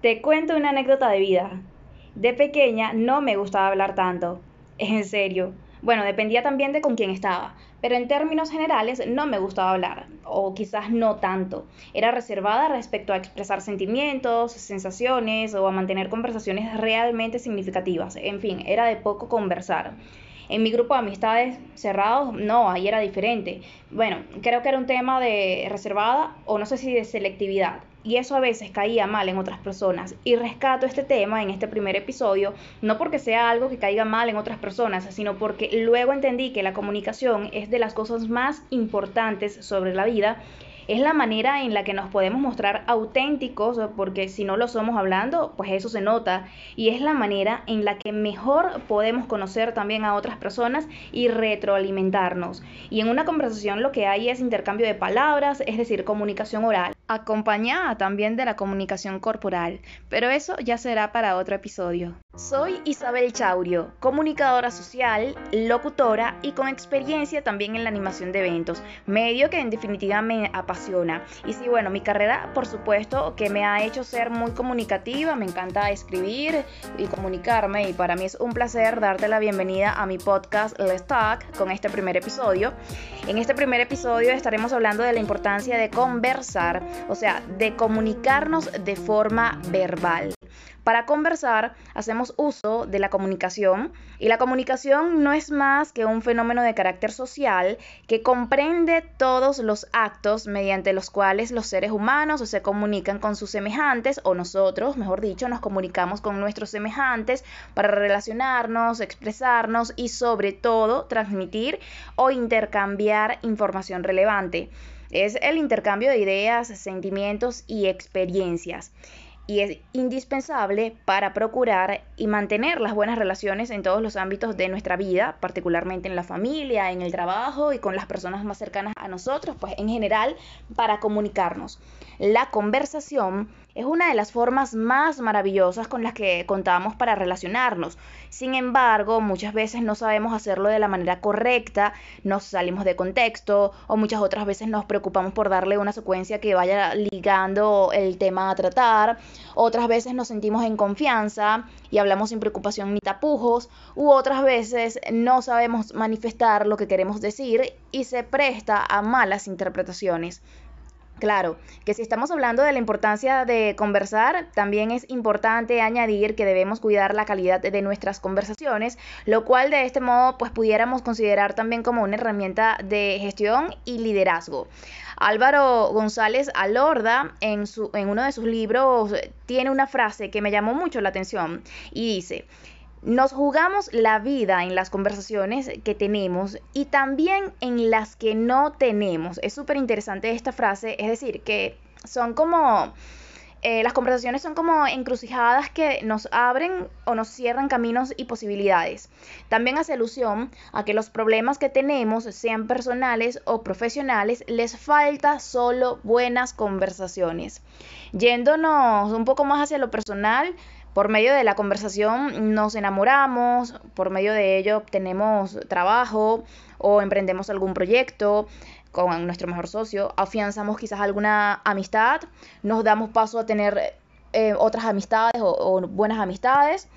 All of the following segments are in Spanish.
Te cuento una anécdota de vida. De pequeña no me gustaba hablar tanto. En serio. Bueno, dependía también de con quién estaba, pero en términos generales no me gustaba hablar, o quizás no tanto. Era reservada respecto a expresar sentimientos, sensaciones o a mantener conversaciones realmente significativas. En fin, era de poco conversar. En mi grupo de amistades cerrados, no, ahí era diferente. Bueno, creo que era un tema de reservada o no sé si de selectividad. Y eso a veces caía mal en otras personas. Y rescato este tema en este primer episodio, no porque sea algo que caiga mal en otras personas, sino porque luego entendí que la comunicación es de las cosas más importantes sobre la vida es la manera en la que nos podemos mostrar auténticos, porque si no lo somos hablando, pues eso se nota, y es la manera en la que mejor podemos conocer también a otras personas y retroalimentarnos. Y en una conversación lo que hay es intercambio de palabras, es decir, comunicación oral, acompañada también de la comunicación corporal, pero eso ya será para otro episodio. Soy Isabel Chaurio, comunicadora social, locutora y con experiencia también en la animación de eventos, medio que en definitiva me apasiona. Y sí, bueno, mi carrera por supuesto que me ha hecho ser muy comunicativa, me encanta escribir y comunicarme y para mí es un placer darte la bienvenida a mi podcast Let's Talk con este primer episodio. En este primer episodio estaremos hablando de la importancia de conversar, o sea, de comunicarnos de forma verbal. Para conversar hacemos uso de la comunicación y la comunicación no es más que un fenómeno de carácter social que comprende todos los actos mediante los cuales los seres humanos se comunican con sus semejantes o nosotros, mejor dicho, nos comunicamos con nuestros semejantes para relacionarnos, expresarnos y sobre todo transmitir o intercambiar información relevante. Es el intercambio de ideas, sentimientos y experiencias y es indispensable para procurar y mantener las buenas relaciones en todos los ámbitos de nuestra vida, particularmente en la familia, en el trabajo y con las personas más cercanas a nosotros, pues en general para comunicarnos. La conversación es una de las formas más maravillosas con las que contamos para relacionarnos. Sin embargo, muchas veces no sabemos hacerlo de la manera correcta, nos salimos de contexto o muchas otras veces nos preocupamos por darle una secuencia que vaya ligando el tema a tratar. Otras veces nos sentimos en confianza y hablamos sin preocupación ni tapujos, u otras veces no sabemos manifestar lo que queremos decir y se presta a malas interpretaciones. Claro, que si estamos hablando de la importancia de conversar, también es importante añadir que debemos cuidar la calidad de nuestras conversaciones, lo cual de este modo pues pudiéramos considerar también como una herramienta de gestión y liderazgo. Álvaro González Alorda en, su, en uno de sus libros tiene una frase que me llamó mucho la atención y dice, nos jugamos la vida en las conversaciones que tenemos y también en las que no tenemos. Es súper interesante esta frase, es decir, que son como... Eh, las conversaciones son como encrucijadas que nos abren o nos cierran caminos y posibilidades. También hace alusión a que los problemas que tenemos, sean personales o profesionales, les falta solo buenas conversaciones. Yéndonos un poco más hacia lo personal, por medio de la conversación nos enamoramos, por medio de ello obtenemos trabajo o emprendemos algún proyecto con nuestro mejor socio, afianzamos quizás alguna amistad, nos damos paso a tener eh, otras amistades o, o buenas amistades.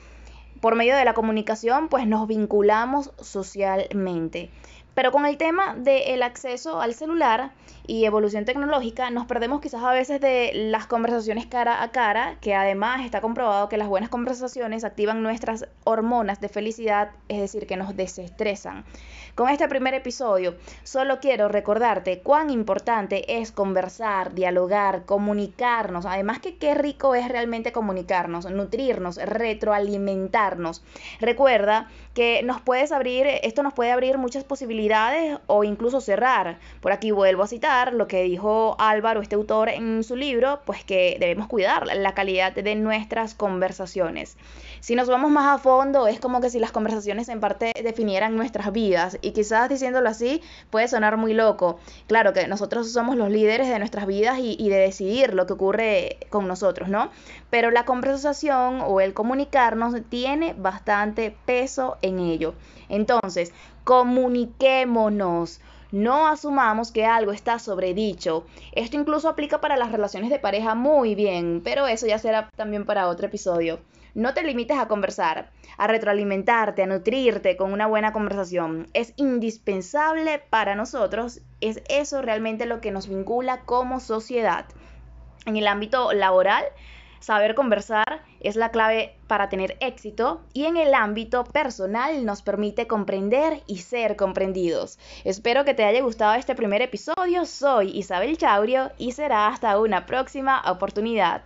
Por medio de la comunicación, pues nos vinculamos socialmente. Pero con el tema del acceso al celular y evolución tecnológica, nos perdemos quizás a veces de las conversaciones cara a cara, que además está comprobado que las buenas conversaciones activan nuestras hormonas de felicidad, es decir, que nos desestresan. Con este primer episodio, solo quiero recordarte cuán importante es conversar, dialogar, comunicarnos. Además que qué rico es realmente comunicarnos, nutrirnos, retroalimentarnos. Recuerda que nos puedes abrir, esto nos puede abrir muchas o incluso cerrar. Por aquí vuelvo a citar lo que dijo Álvaro, este autor, en su libro, pues que debemos cuidar la calidad de nuestras conversaciones. Si nos vamos más a fondo, es como que si las conversaciones en parte definieran nuestras vidas y quizás diciéndolo así puede sonar muy loco. Claro que nosotros somos los líderes de nuestras vidas y, y de decidir lo que ocurre con nosotros, ¿no? Pero la conversación o el comunicarnos tiene bastante peso en ello. Entonces, comuniquémonos. No asumamos que algo está sobredicho. Esto incluso aplica para las relaciones de pareja muy bien, pero eso ya será también para otro episodio. No te limites a conversar, a retroalimentarte, a nutrirte con una buena conversación. Es indispensable para nosotros, es eso realmente lo que nos vincula como sociedad. En el ámbito laboral, saber conversar es la clave para tener éxito y en el ámbito personal nos permite comprender y ser comprendidos. Espero que te haya gustado este primer episodio. Soy Isabel Chaurio y será hasta una próxima oportunidad.